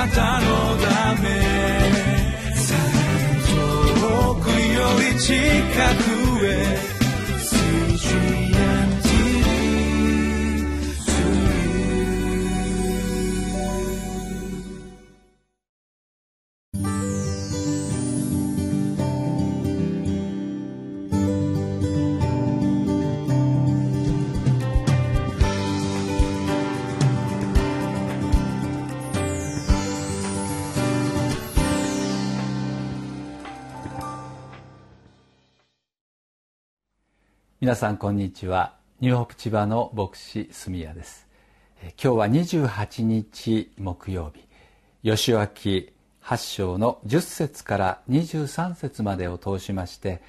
なたのため。遠くより近く。皆さんこんにちは。ニューホープ千葉の牧師住谷です。今日は28日木曜日。吉脇8章の10節から23節までを通しまして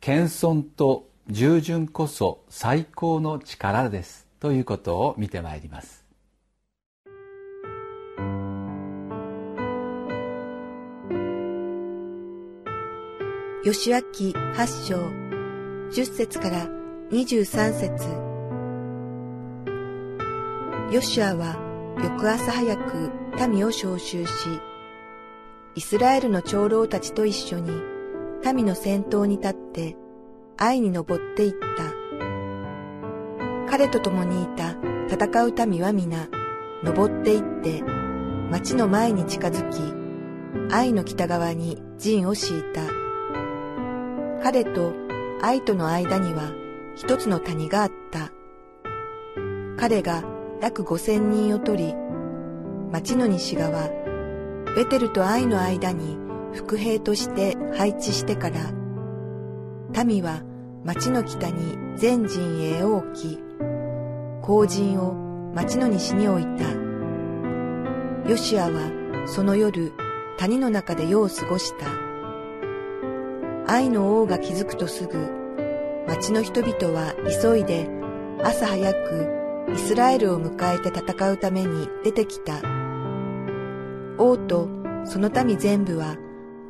謙遜と従順こそ最高の力ですということを見てまいります。吉脇8章10節から23節ヨシュアは翌朝早く民を召集し、イスラエルの長老たちと一緒に民の先頭に立って愛に登っていった。彼と共にいた戦う民は皆登っていって町の前に近づき、愛の北側に陣を敷いた。彼と愛との間には一つの谷があった。彼が約五千人を取り、町の西側、ベテルと愛の間に伏兵として配置してから、民は町の北に全陣営を置き、後陣を町の西に置いた。ヨシアはその夜、谷の中で夜を過ごした。愛の王が気づくとすぐ、町の人々は急いで朝早くイスラエルを迎えて戦うために出てきた。王とその民全部は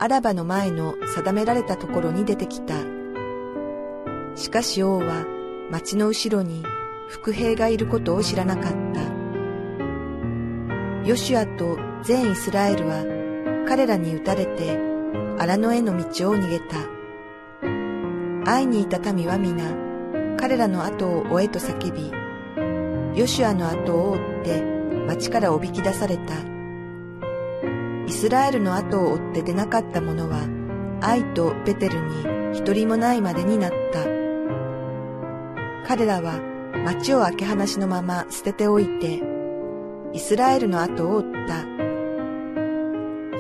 アラバの前の定められたところに出てきた。しかし王は町の後ろに伏兵がいることを知らなかった。ヨシュアと全イスラエルは彼らに撃たれて荒野への道を逃げた。会いにいた民は皆、彼らの後を追えと叫び、ヨシュアの後を追って町からおびき出された。イスラエルの後を追って出なかった者は、愛とベテルに一人もないまでになった。彼らは町を開け放しのまま捨てておいて、イスラエルの後を追った。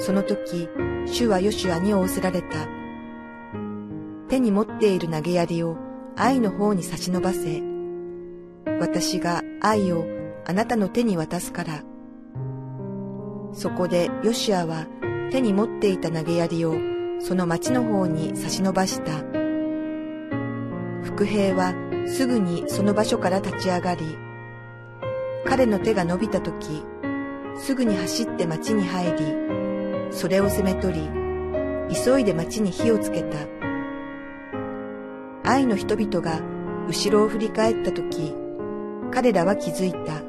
その時、主はヨシュアに仰せられた。手に持っている投げ槍を愛の方に差し伸ばせ。私が愛をあなたの手に渡すから。そこでヨシアは手に持っていた投げ槍をその町の方に差し伸ばした。伏兵はすぐにその場所から立ち上がり、彼の手が伸びた時、すぐに走って町に入り、それを攻め取り、急いで町に火をつけた。愛の人々が後ろを振り返った時、彼らは気づいた。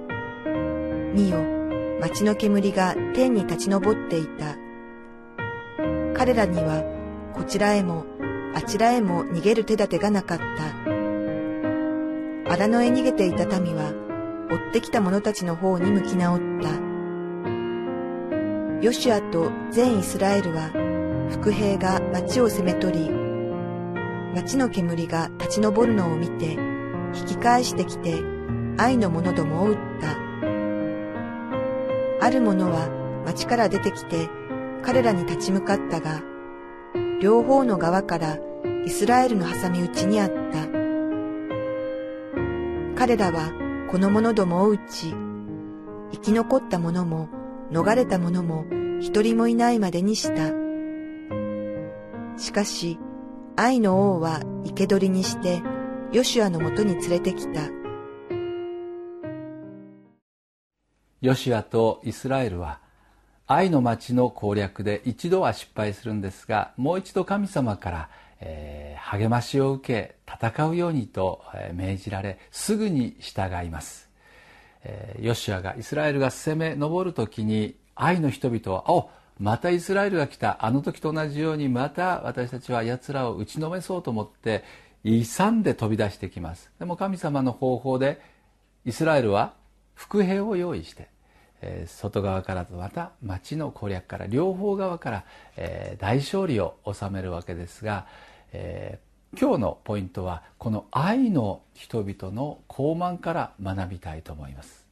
見よ、街の煙が天に立ち上っていた。彼らにはこちらへもあちらへも逃げる手立てがなかった。荒野へ逃げていた民は追ってきた者たちの方に向き直った。ヨシュアと全イスラエルは伏兵が町を攻め取り、町の煙が立ち上るのを見て、引き返してきて、愛の者どもを撃った。ある者は町から出てきて、彼らに立ち向かったが、両方の側からイスラエルの挟み撃ちにあった。彼らはこの者どもを撃ち、生き残った者も逃れた者も一人もいないまでにした。しかし、愛の王は生け捕りにして、ヨシュアのもとに連れてきた。ヨシュアとイスラエルは、愛の町の攻略で一度は失敗するんですが、もう一度神様から、えー、励ましを受け、戦うようにと命じられ、すぐに従います。えー、ヨシュアがイスラエルが攻め上る時に愛の人々はおまたイスラエルが来たあの時と同じようにまた私たちは奴らを打ちのめそうと思って勇んで飛び出してきます。でも神様の方法でイスラエルは伏兵を用意して、えー、外側からとまた町の攻略から両方側から、えー、大勝利を収めるわけですが、えー、今日のポイントはこの愛の人々の傲慢から学びたいと思います。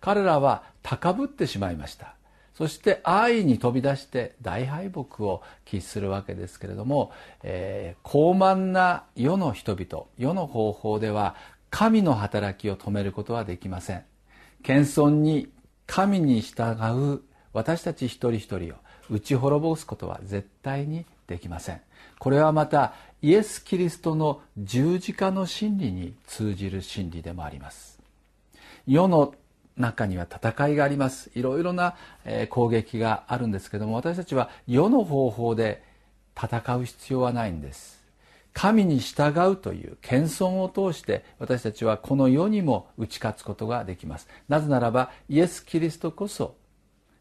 彼らは高ぶってしまいました。そして愛に飛び出して大敗北を喫するわけですけれども、えー、高慢な世の人々世の方法では神の働きを止めることはできません。謙遜に神に従う私たち一人一人を打ち滅ぼすことは絶対にできません。これはまたイエス・キリストの十字架の真理に通じる真理でもあります。世の中には戦いがあります。いろいろな攻撃があるんですけども私たちは世の方法で戦う必要はないんです。神に従うという謙遜を通して私たちはこの世にも打ち勝つことができます。なぜならばイエス・キリストこそ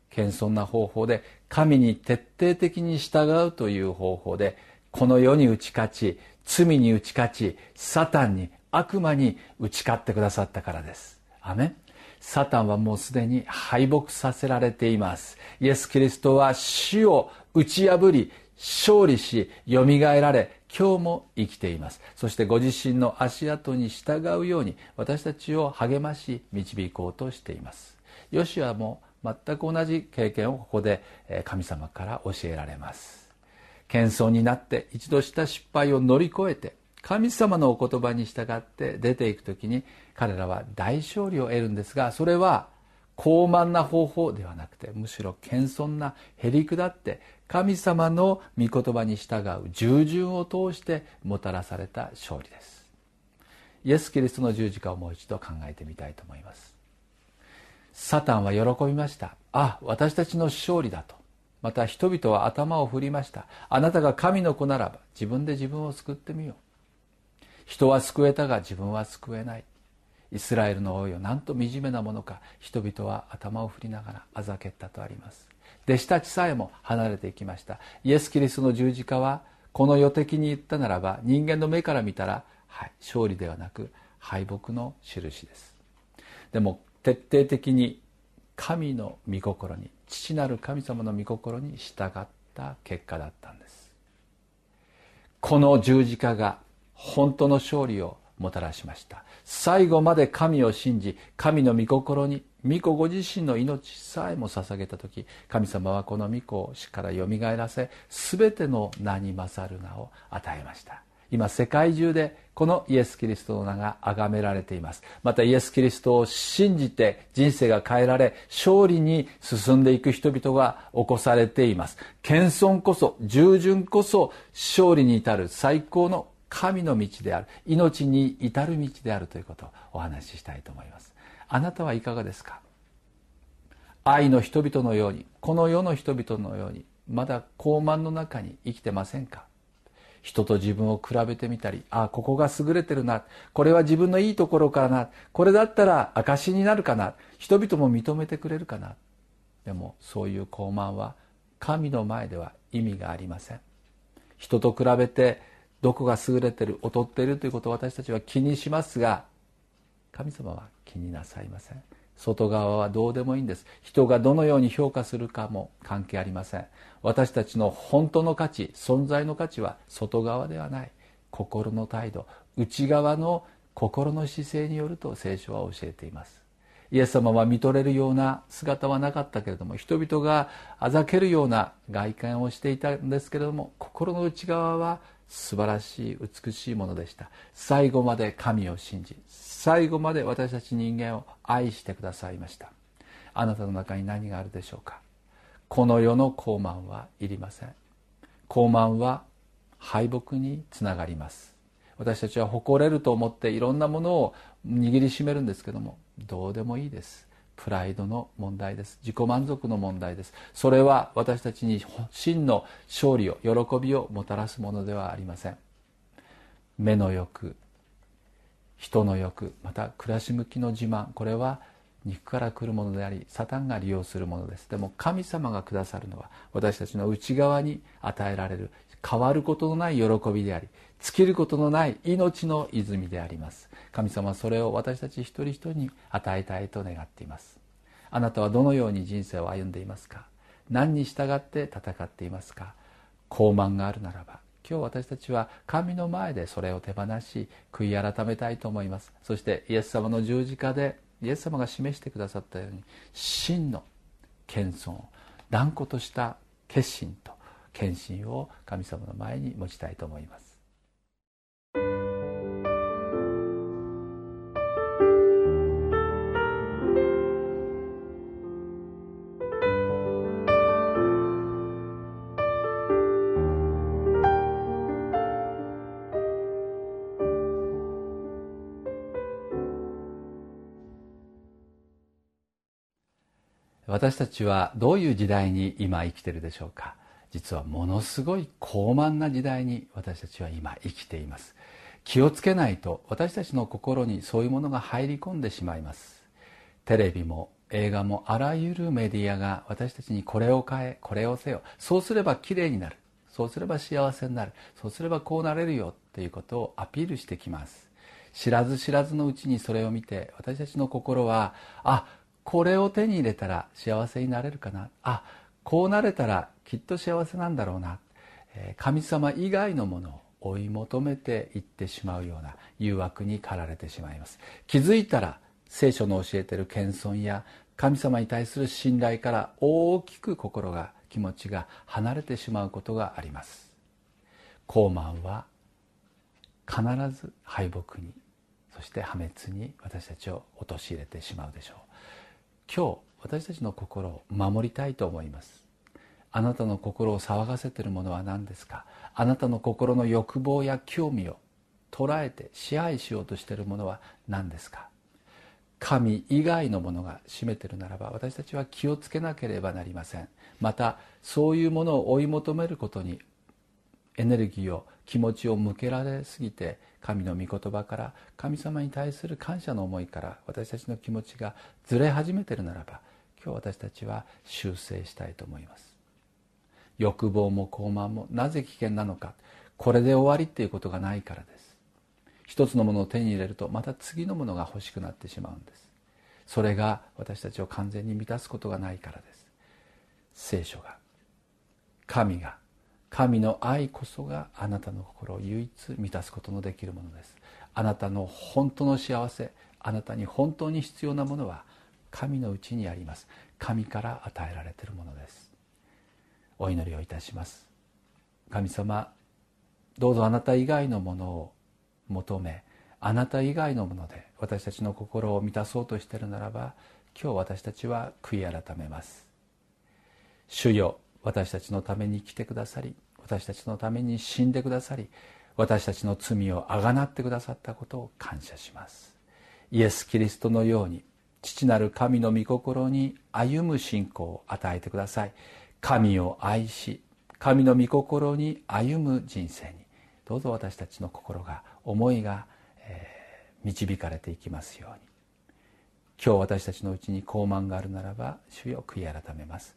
謙遜な方法で神に徹底的に従うという方法でこの世に打ち勝ち罪に打ち勝ちサタンに悪魔に打ち勝ってくださったからです。アメサタンはもうすでに敗北させられています。イエス・キリストは死を打ち破り勝利しよみがえられ今日も生きています。そしてご自身の足跡に従うように私たちを励まし導こうとしています。ヨシアも全く同じ経験をここで神様から教えられます。謙遜になって一度した失敗を乗り越えて神様のお言葉に従って出ていく時に彼らは大勝利を得るんですがそれは高慢な方法ではなくてむしろ謙遜なへりくだって神様の御言葉に従う従順を通してもたらされた勝利です。イエス・キリストの十字架をもう一度考えてみたいと思います。サタンは喜びました。あ私たちの勝利だと。また人々は頭を振りました。あなたが神の子ならば自分で自分を救ってみよう。人は救えたが自分は救えない。イスラエルの王よなんと惨めなものか人々は頭を振りながらあざけったとあります。弟子たちさえも離れていきました。イエス・キリストの十字架はこの予的に言ったならば人間の目から見たら、はい、勝利ではなく敗北の印です。でも徹底的に神の御心に父なる神様の御心に従った結果だったんです。この十字架が本当の勝利をもたらしました。最後まで神を信じ神の御心に御子ご自身の命さえも捧げた時神様はこの御子を死からよみがえらせ全ての名に勝る名を与えました。今世界中でこのイエス・キリストの名が崇められています。またイエス・キリストを信じて人生が変えられ勝利に進んでいく人々が起こされています。謙遜こそ従順こそ勝利に至る最高の神の道である。命に至る道であるということをお話ししたいと思います。あなたはいかがですか？愛の人々のようにこの世の人々のようにまだ高慢の中に生きてませんか？人と自分を比べてみたりああここが優れてるなこれは自分のいいところかなこれだったら証になるかな人々も認めてくれるかな。でもそういう高慢は神の前では意味がありません。人と比べてどこが優れてる劣っているということを私たちは気にしますが神様は気になさいません。外側はどうでもいいんです。人がどのように評価するかも関係ありません。私たちの本当の価値存在の価値は外側ではない。心の態度。内側の心の姿勢によると聖書は教えています。イエス様は見とれるような姿はなかったけれども人々があざけるような外見をしていたんですけれども心の内側は素晴らしい美しいものでした。最後まで神を信じ最後まで私たち人間を愛してくださいました。あなたの中に何があるでしょうか？この世の高慢はいりません。高慢は敗北につながります。私たちは誇れると思っていろんなものを握りしめるんですけどもどうでもいいです。プライドの問題です。自己満足の問題です。それは私たちに真の勝利を喜びをもたらすものではありません。目の欲人の欲また暮らし向きの自慢。これは肉から来るものでありサタンが利用するものです。でも神様がくださるのは私たちの内側に与えられる変わることのない喜びであり尽きることのない命の泉であります。神様はそれを私たち一人一人に与えたいと願っています。あなたはどのように人生を歩んでいますか？何に従って戦っていますか？傲慢があるならば今日私たちは神の前でそれを手放し悔い改めたいと思います。そしてイエス様の十字架でイエス様が示してくださったように真の謙遜断固とした決心と献身を神様の前に持ちたいと思います。私たちはどういう時代に今生きているでしょうか？実はものすごい高慢な時代に私たちは今生きています。気をつけないと私たちの心にそういうものが入り込んでしまいます。テレビも映画もあらゆるメディアが私たちにこれを変えこれをせよ。そうすればきれいになる。そうすれば幸せになる。そうすればこうなれるよ。ということをアピールしてきます。知らず知らずのうちにそれを見て私たちの心はあこれを手に入れたら幸せになれるかな。あこうなれたらきっと幸せなんだろうな。神様以外のものを追い求めていってしまうような誘惑に駆られてしまいます。気づいたら聖書の教えてる謙遜や神様に対する信頼から大きく心が気持ちが離れてしまうことがあります。高慢は必ず敗北にそして破滅に私たちを陥れてしまうでしょう。今日私たちの心を守りたいと思います。あなたの心を騒がせているものは何ですか？あなたの心の欲望や興味を捉えて支配しようとしているものは何ですか？神以外のものが占めているならば私たちは気をつけなければなりません。またそういうものを追い求めることにエネルギーを気持ちを向けられすぎて神の御言葉から神様に対する感謝の思いから私たちの気持ちがずれ始めているならば今日私たちは修正したいと思います。欲望も傲慢もなぜ危険なのか。これで終わりっていうことがないからです。一つのものを手に入れるとまた次のものが欲しくなってしまうんです。それが私たちを完全に満たすことがないからです。聖書が神が神の愛こそがあなたの心を唯一満たすことのできるものです。あなたの本当の幸せあなたに本当に必要なものは神のうちにあります。神から与えられているものです。お祈りをいたします。神様どうぞあなた以外のものを求めあなた以外のもので私たちの心を満たそうとしているならば今日私たちは悔い改めます。主よ私たちのために来てくださり私たちのために死んでくださり私たちの罪をあがなってくださったことを感謝します。イエス・キリストのように父なる神の御心に歩む信仰を与えてください。神を愛し神の御心に歩む人生にどうぞ私たちの心が思いが、えー、導かれていきますように。今日私たちのうちに傲慢があるならば主よ悔い改めます。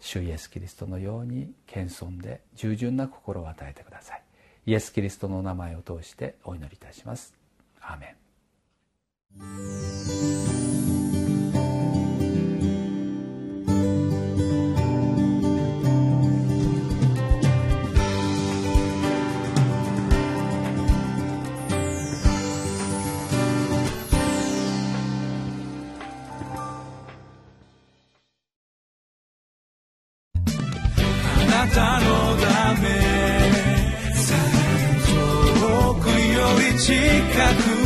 主イエス・キリストのように謙遜で従順な心を与えてください。イエス・キリストのお名前を通してお祈りいたします。アーメン。kaku